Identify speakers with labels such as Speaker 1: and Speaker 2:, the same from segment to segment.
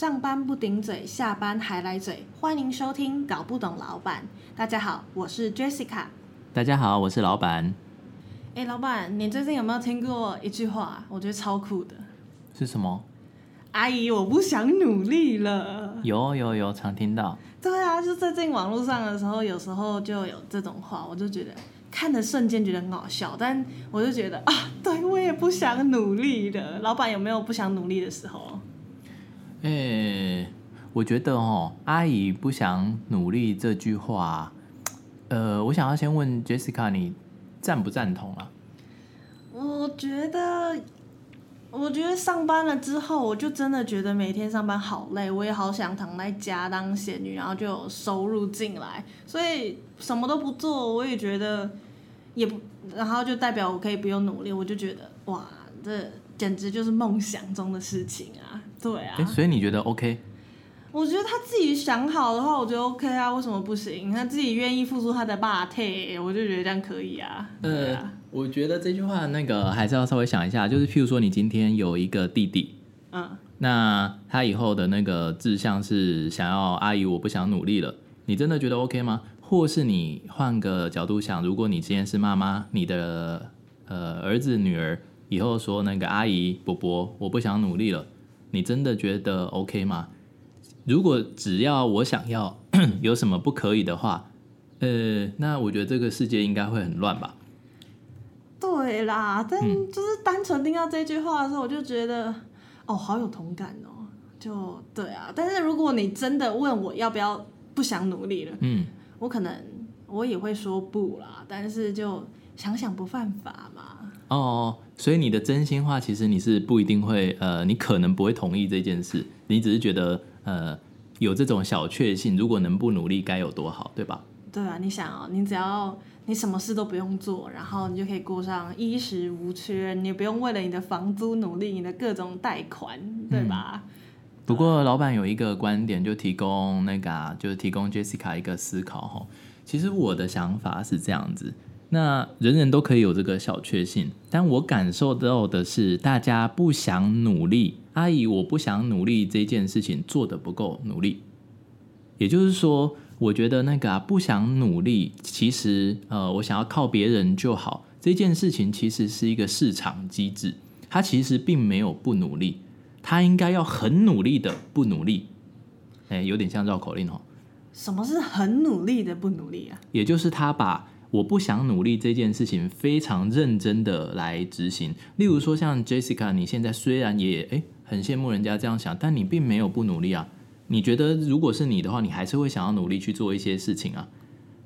Speaker 1: 上班不顶嘴，下班还来嘴，欢迎收听《搞不懂老板》。大家好，我是 Jessica。
Speaker 2: 大家好，我是老板。
Speaker 1: 哎，老板，你最近有没有听过一句话？我觉得超酷的。
Speaker 2: 是什么？
Speaker 1: 阿姨，我不想努力了。
Speaker 2: 有有有，常听到。
Speaker 1: 对啊，就最近网络上的时候，有时候就有这种话，我就觉得看的瞬间觉得很好笑，但我就觉得啊，对我也不想努力了。老板有没有不想努力的时候？
Speaker 2: 哎，我觉得哦，阿姨不想努力这句话，呃，我想要先问 Jessica，你赞不赞同啊？
Speaker 1: 我觉得。我觉得上班了之后，我就真的觉得每天上班好累，我也好想躺在家当仙女，然后就有收入进来。所以什么都不做，我也觉得也不，然后就代表我可以不用努力，我就觉得哇，这简直就是梦想中的事情啊！对啊，
Speaker 2: 所以你觉得 OK？
Speaker 1: 我觉得他自己想好的话，我觉得 OK 啊，为什么不行？他自己愿意付出他的霸体，我就觉得这样可以啊。呃啊。
Speaker 2: 我觉得这句话那个还是要稍微想一下，就是譬如说你今天有一个弟弟，嗯，那他以后的那个志向是想要阿姨，我不想努力了，你真的觉得 OK 吗？或是你换个角度想，如果你今天是妈妈，你的呃儿子女儿以后说那个阿姨伯伯，我不想努力了，你真的觉得 OK 吗？如果只要我想要，有什么不可以的话，呃，那我觉得这个世界应该会很乱吧。
Speaker 1: 对啦，但就是单纯听到这句话的时候，我就觉得哦，好有同感哦。就对啊，但是如果你真的问我要不要不想努力了，嗯，我可能我也会说不啦。但是就想想不犯法嘛。
Speaker 2: 哦，所以你的真心话其实你是不一定会呃，你可能不会同意这件事，你只是觉得呃有这种小确幸，如果能不努力该有多好，对吧？
Speaker 1: 对啊，你想哦，你只要。你什么事都不用做，然后你就可以过上衣食无缺，你不用为了你的房租努力，你的各种贷款，对吧？
Speaker 2: 不过老板有一个观点，就提供那个，就是提供 Jessica 一个思考哈。其实我的想法是这样子，那人人都可以有这个小确幸，但我感受到的是，大家不想努力。阿姨，我不想努力这件事情做的不够努力，也就是说。我觉得那个啊，不想努力，其实呃，我想要靠别人就好。这件事情其实是一个市场机制，它其实并没有不努力，它应该要很努力的不努力。哎，有点像绕口令哦。
Speaker 1: 什么是很努力的不努力啊？
Speaker 2: 也就是他把我不想努力这件事情非常认真的来执行。例如说，像 Jessica，你现在虽然也哎很羡慕人家这样想，但你并没有不努力啊。你觉得如果是你的话，你还是会想要努力去做一些事情啊？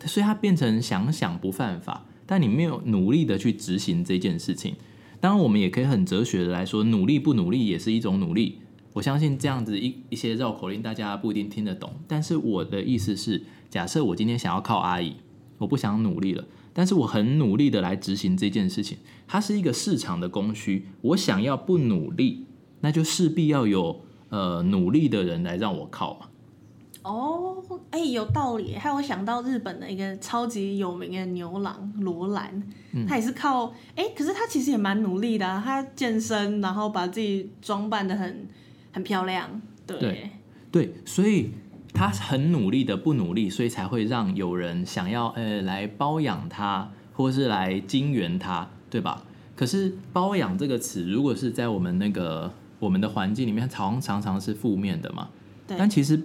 Speaker 2: 所以它变成想想不犯法，但你没有努力的去执行这件事情。当然，我们也可以很哲学的来说，努力不努力也是一种努力。我相信这样子一一些绕口令大家不一定听得懂，但是我的意思是，假设我今天想要靠阿姨，我不想努力了，但是我很努力的来执行这件事情，它是一个市场的供需。我想要不努力，那就势必要有。呃，努力的人来让我靠嘛？
Speaker 1: 哦，哎，有道理。还有想到日本的一个超级有名的牛郎罗兰，他也是靠哎，可是他其实也蛮努力的，他健身，然后把自己装扮的很很漂亮。对
Speaker 2: 对，所以他很努力的不努力，所以才会让有人想要呃来包养他，或是来金援他，对吧？可是包养这个词，如果是在我们那个。我们的环境里面常常常是负面的嘛，但其实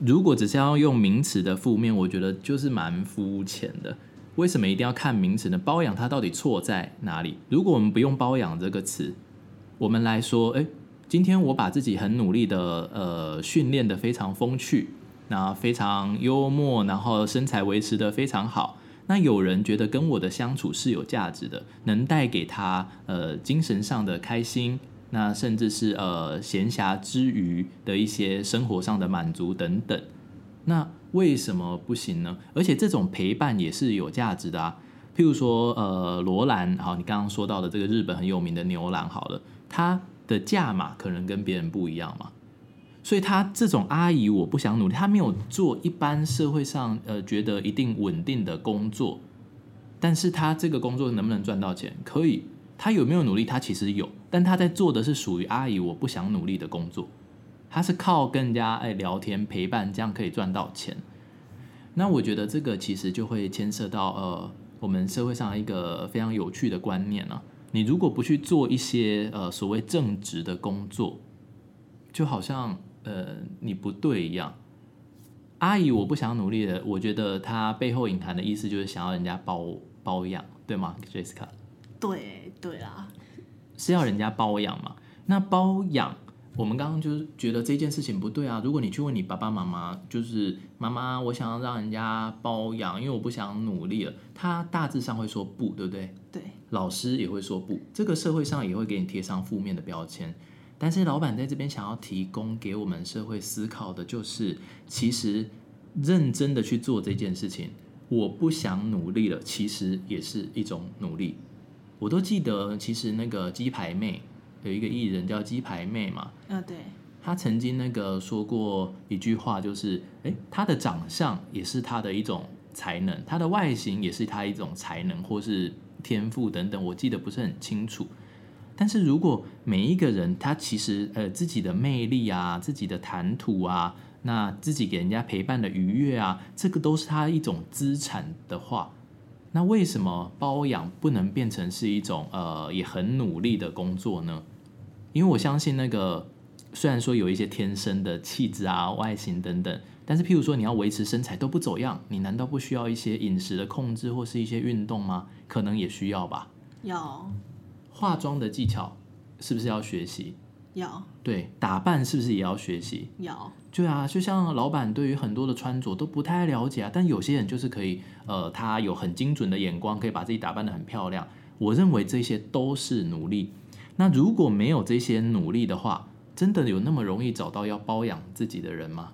Speaker 2: 如果只是要用名词的负面，我觉得就是蛮肤浅的。为什么一定要看名词呢？包养它到底错在哪里？如果我们不用包养这个词，我们来说，哎，今天我把自己很努力的呃训练的非常风趣，那非常幽默，然后身材维持的非常好，那有人觉得跟我的相处是有价值的，能带给他呃精神上的开心。那甚至是呃闲暇之余的一些生活上的满足等等，那为什么不行呢？而且这种陪伴也是有价值的啊。譬如说呃罗兰，好，你刚刚说到的这个日本很有名的牛郎，好了，他的价码可能跟别人不一样嘛，所以他这种阿姨我不想努力，他没有做一般社会上呃觉得一定稳定的工作，但是他这个工作能不能赚到钱？可以。他有没有努力？他其实有，但他在做的是属于阿姨我不想努力的工作。他是靠跟人家哎聊天陪伴，这样可以赚到钱。那我觉得这个其实就会牵涉到呃我们社会上一个非常有趣的观念啊。你如果不去做一些呃所谓正直的工作，就好像呃你不对一样。阿姨，我不想努力了。我觉得她背后隐含的意思就是想要人家包包养，对吗，Jessica？
Speaker 1: 对对啦，
Speaker 2: 是要人家包养嘛？那包养，我们刚刚就是觉得这件事情不对啊。如果你去问你爸爸妈妈，就是妈妈，我想要让人家包养，因为我不想努力了，他大致上会说不，对不对？
Speaker 1: 对，
Speaker 2: 老师也会说不，这个社会上也会给你贴上负面的标签。但是老板在这边想要提供给我们社会思考的，就是其实认真的去做这件事情，我不想努力了，其实也是一种努力。我都记得，其实那个鸡排妹有一个艺人叫鸡排妹嘛，
Speaker 1: 嗯，对，
Speaker 2: 她曾经那个说过一句话，就是，诶，她的长相也是她的一种才能，她的外形也是她一种才能或是天赋等等，我记得不是很清楚。但是如果每一个人他其实呃自己的魅力啊、自己的谈吐啊、那自己给人家陪伴的愉悦啊，这个都是他一种资产的话，那为什么包养不能变成是一种呃也很努力的工作呢？因为我相信那个虽然说有一些天生的气质啊、外形等等，但是譬如说你要维持身材都不走样，你难道不需要一些饮食的控制或是一些运动吗？可能也需要吧。
Speaker 1: 要
Speaker 2: 化妆的技巧是不是要学习？
Speaker 1: 要
Speaker 2: 对，打扮是不是也要学习？
Speaker 1: 要，
Speaker 2: 对啊，就像老板对于很多的穿着都不太了解啊，但有些人就是可以，呃，他有很精准的眼光，可以把自己打扮的很漂亮。我认为这些都是努力。那如果没有这些努力的话，真的有那么容易找到要包养自己的人吗？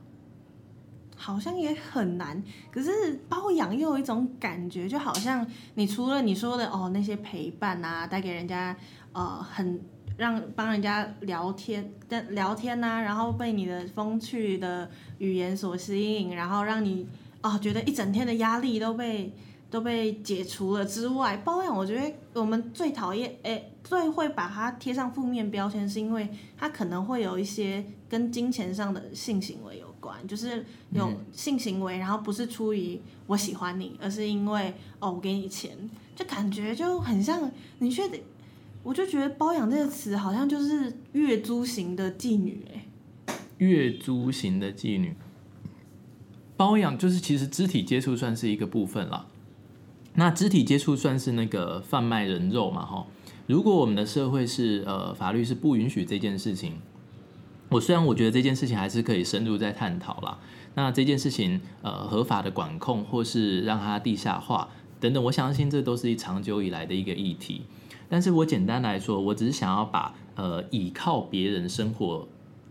Speaker 1: 好像也很难。可是包养又有一种感觉，就好像你除了你说的哦那些陪伴啊，带给人家呃很让帮人家聊天的聊天呐、然后被你的风趣的语言所吸引，然后让你哦觉得一整天的压力都被都被解除了之外，包养我觉得我们最讨厌诶最会把它贴上负面标签，是因为它可能会有一些跟金钱上的性行为有关，就是有性行为，然后不是出于我喜欢你，而是因为哦我给你钱，就感觉就很像你却得，我就觉得包养这个词好像就是月租型的妓女哎、
Speaker 2: 月租型的妓女，包养就是其实肢体接触算是一个部分啦。那肢体接触算是那个贩卖人肉嘛？哈，如果我们的社会是呃法律是不允许这件事情，我虽然我觉得这件事情还是可以深入再探讨啦。那这件事情呃合法的管控或是让它地下化等等，我相信这都是一长久以来的一个议题。但是我简单来说，我只是想要把呃倚靠别人生活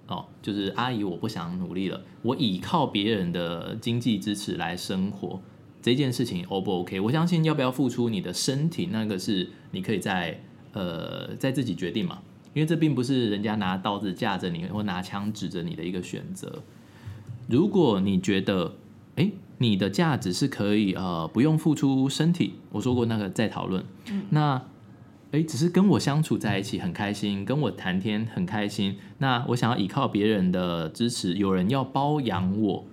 Speaker 2: 哦，就是阿姨我不想努力了，我倚靠别人的经济支持来生活这件事情 O 不 OK？我相信要不要付出你的身体，那个是你可以在呃在自己决定嘛，因为这并不是人家拿刀子架着你或拿枪指着你的一个选择。如果你觉得诶你的价值是可以呃不用付出身体，我说过那个再讨论，那。诶，只是跟我相处在一起很开心，跟我谈天很开心。那我想要依靠别人的支持，有人要包养我，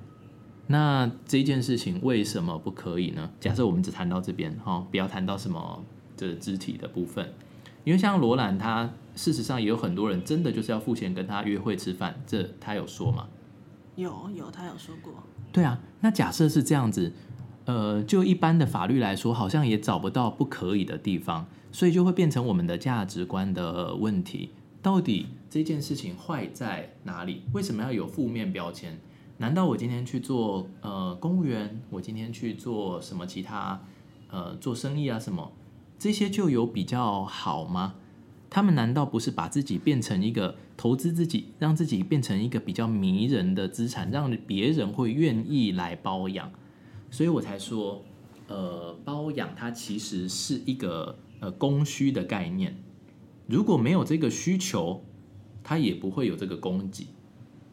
Speaker 2: 那这件事情为什么不可以呢？假设我们只谈到这边哈、不要谈到什么这肢体的部分，因为像罗兰他事实上也有很多人真的就是要付钱跟他约会吃饭，这他有说吗？
Speaker 1: 有有他有说过，
Speaker 2: 对啊，那假设是这样子，呃，就一般的法律来说，好像也找不到不可以的地方，所以就会变成我们的价值观的问题。到底这件事情坏在哪里？为什么要有负面标签？难道我今天去做呃公务员，我今天去做什么其他呃做生意啊什么，这些就有比较好吗？他们难道不是把自己变成一个投资自己，让自己变成一个比较迷人的资产，让别人会愿意来包养？所以我才说，呃，包养它其实是一个呃供需的概念。如果没有这个需求，它也不会有这个供给。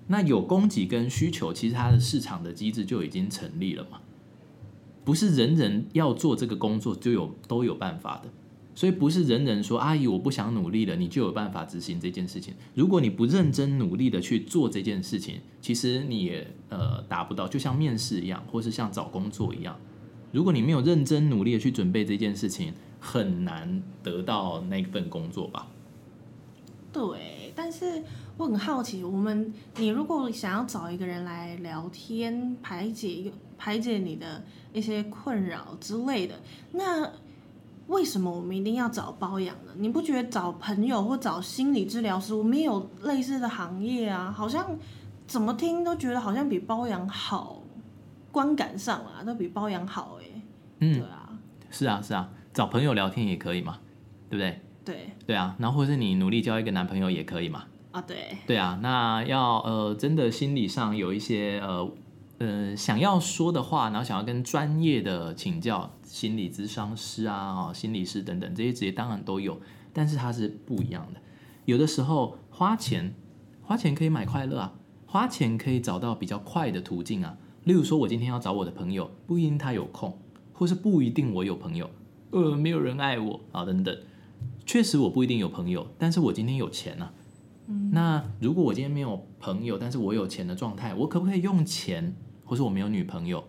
Speaker 2: 那有供给跟需求，其实它的市场的机制就已经成立了嘛。不是人人要做这个工作就有都有办法的。所以不是人人说阿姨我不想努力了，你就有办法执行这件事情。如果你不认真努力的去做这件事情，其实你也呃达不到，就像面试一样，或是像找工作一样。如果你没有认真努力的去准备这件事情，很难得到那份工作吧。
Speaker 1: 对，但是我很好奇，我们你如果想要找一个人来聊天，排解排解你的一些困扰之类的，那为什么我们一定要找包养呢？你不觉得找朋友或找心理治疗师，我们也有类似的行业啊？好像怎么听都觉得好像比包养好，观感上啊都比包养好哎、
Speaker 2: 嗯
Speaker 1: 对，啊，
Speaker 2: 是啊是啊，找朋友聊天也可以嘛，对不对？
Speaker 1: 对
Speaker 2: 对啊，然后或是你努力交一个男朋友也可以嘛。
Speaker 1: 啊对，
Speaker 2: 对啊，那要呃真的心理上有一些呃呃想要说的话，然后想要跟专业的请教心理咨商师啊、哦、心理师等等这些职业当然都有，但是它是不一样的。有的时候花钱花钱可以买快乐啊，花钱可以找到比较快的途径啊。例如说，我今天要找我的朋友，不一定他有空，或是不一定我有朋友，呃，没有人爱我啊等等。确实我不一定有朋友，但是我今天有钱啊。那如果我今天没有朋友，但是我有钱的状态，我可不可以用钱，或是我没有女朋友，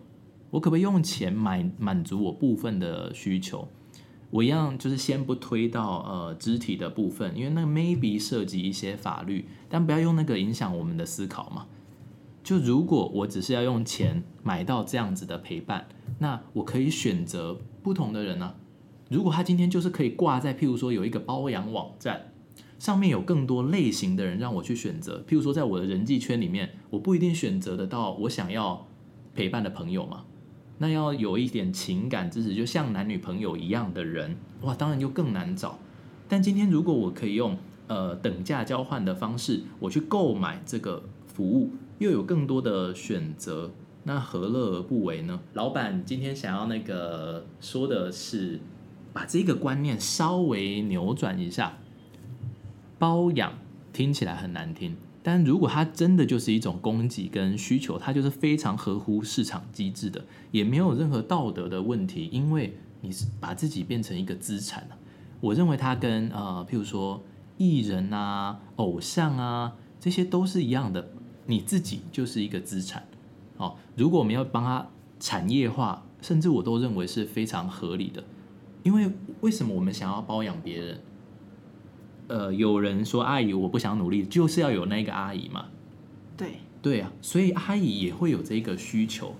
Speaker 2: 我可不可以用钱买满足我部分的需求？我一样就是先不推到呃肢体的部分，因为那个 maybe 涉及一些法律，但不要用那个影响我们的思考嘛。就如果我只是要用钱买到这样子的陪伴，那我可以选择不同的人啊。如果他今天就是可以挂在，譬如说有一个包养网站，上面有更多类型的人让我去选择。譬如说，在我的人际圈里面，我不一定选择得到我想要陪伴的朋友嘛。那要有一点情感支持，就像男女朋友一样的人，哇，当然就更难找。但今天如果我可以用呃等价交换的方式，我去购买这个服务，又有更多的选择，那何乐而不为呢？老板今天想要那个说的是，把这个观念稍微扭转一下。包养听起来很难听，但如果它真的就是一种供给跟需求，它就是非常合乎市场机制的，也没有任何道德的问题，因为你是把自己变成一个资产了。我认为它跟呃，譬如说艺人啊、偶像啊，这些都是一样的，你自己就是一个资产。哦，如果我们要帮它产业化，甚至我都认为是非常合理的，因为为什么我们想要包养别人？呃，有人说阿姨我不想努力，就是要有那个阿姨嘛。
Speaker 1: 对，
Speaker 2: 对啊，所以阿姨也会有这个需求。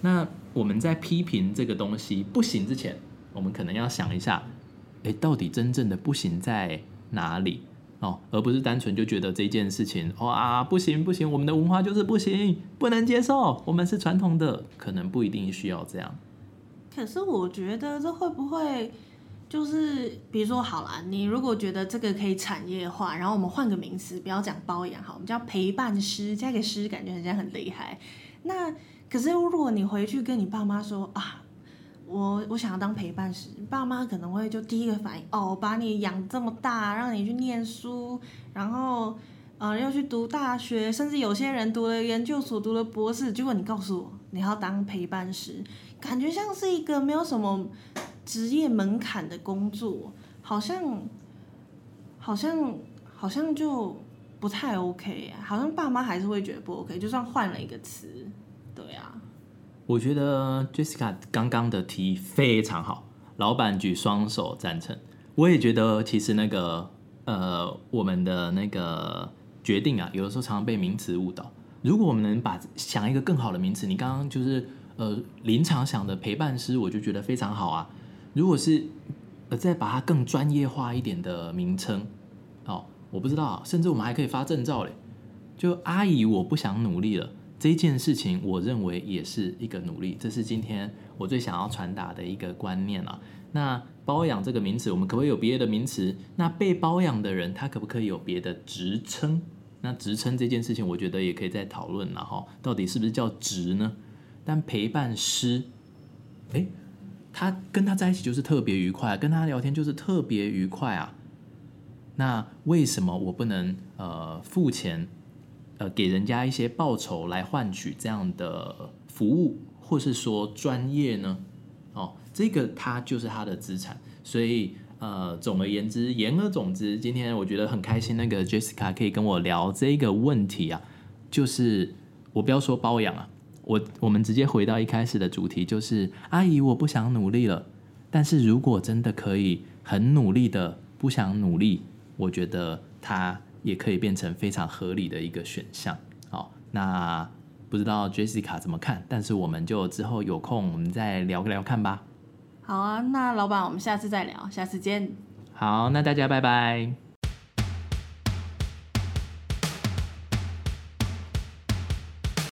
Speaker 2: 那我们在批评这个东西不行之前，我们可能要想一下，哎，到底真正的不行在哪里哦，而不是单纯就觉得这件事情哦、啊、不行不行，我们的文化就是不行，不能接受，我们是传统的，可能不一定需要这样。
Speaker 1: 可是我觉得这会不会就是，比如说好啦，你如果觉得这个可以产业化，然后我们换个名词，不要讲包养好，我们叫陪伴师，加个师，感觉好像很厉害。那可是如果你回去跟你爸妈说啊，我我想要当陪伴师，爸妈可能会就第一个反应哦，把你养这么大，让你去念书，然后呃要去读大学，甚至有些人读了研究所，读了博士，结果你告诉我你要当陪伴师，感觉像是一个没有什么职业门槛的工作，好像好像好像就不太 OK 啊，好像爸妈还是会觉得不 OK，就算换了一个词，对啊，
Speaker 2: 我觉得 Jessica 刚刚的提议非常好，老板举双手赞成。我也觉得其实那个呃，我们的那个决定啊，有的时候常常被名词误导。如果我们能把想一个更好的名词，你刚刚就是呃临场想的陪伴师，我就觉得非常好啊。如果是呃再把它更专业化一点的名称，哦，我不知道，甚至我们还可以发证照嘞。就阿姨，我不想努力了。这件事情，我认为也是一个努力，这是今天我最想要传达的一个观念啊。那包养这个名词，我们可不可以有别的名词？那被包养的人，他可不可以有别的职称？那职称这件事情，我觉得也可以再讨论了哈，到底是不是叫职呢？但陪伴师，诶，他跟他在一起就是特别愉快，跟他聊天就是特别愉快啊。那为什么我不能呃付钱？呃，给人家一些报酬来换取这样的服务，或是说专业呢？哦，这个他就是他的资产，所以呃，总而言之，言而总之，今天我觉得很开心，那个 Jessica 可以跟我聊这个问题啊，就是我不要说包养啊，我我们直接回到一开始的主题，就是阿姨，我不想努力了。但是如果真的可以很努力的不想努力，我觉得它也可以变成非常合理的一个选项。好，那不知道 Jessica 怎么看？但是我们就之后有空我们再聊聊看吧。
Speaker 1: 好啊，那老板，我们下次再聊，下次见。
Speaker 2: 好，那大家拜拜。